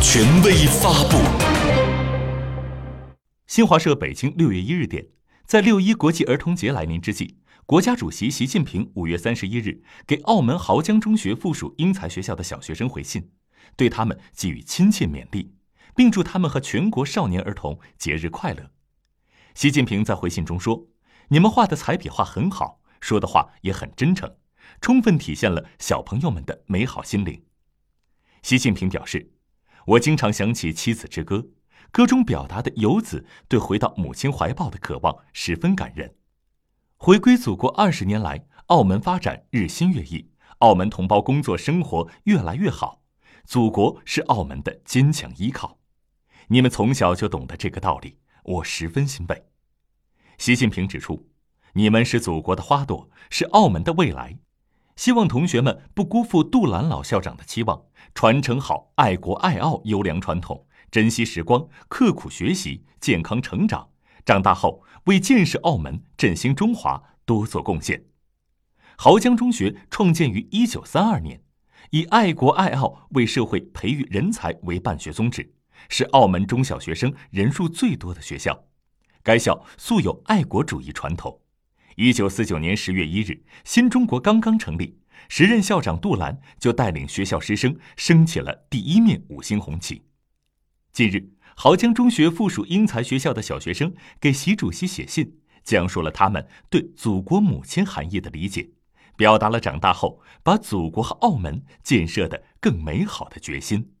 权威发布。新华社北京六月一日电，在六一国际儿童节来临之际，国家主席习近平五月三十一日给澳门濠江中学附属英才学校的小学生回信，对他们给予亲切勉励，并祝他们和全国少年儿童节日快乐。习近平在回信中说：“你们画的彩笔画很好，说的话也很真诚，充分体现了小朋友们的美好心灵。”习近平表示：“我经常想起《妻子之歌》，歌中表达的游子对回到母亲怀抱的渴望十分感人。回归祖国二十年来，澳门发展日新月异，澳门同胞工作生活越来越好，祖国是澳门的坚强依靠。你们从小就懂得这个道理，我十分欣慰。”习近平指出：“你们是祖国的花朵，是澳门的未来。”希望同学们不辜负杜兰老校长的期望，传承好爱国爱澳优良传统，珍惜时光，刻苦学习，健康成长。长大后为建设澳门、振兴中华多做贡献。濠江中学创建于一九三二年，以爱国爱澳为社会培育人才为办学宗旨，是澳门中小学生人数最多的学校。该校素有爱国主义传统。一九四九年十月一日，新中国刚刚成立，时任校长杜兰就带领学校师生升起了第一面五星红旗。近日，濠江中学附属英才学校的小学生给习主席写信，讲述了他们对祖国母亲含义的理解，表达了长大后把祖国和澳门建设的更美好的决心。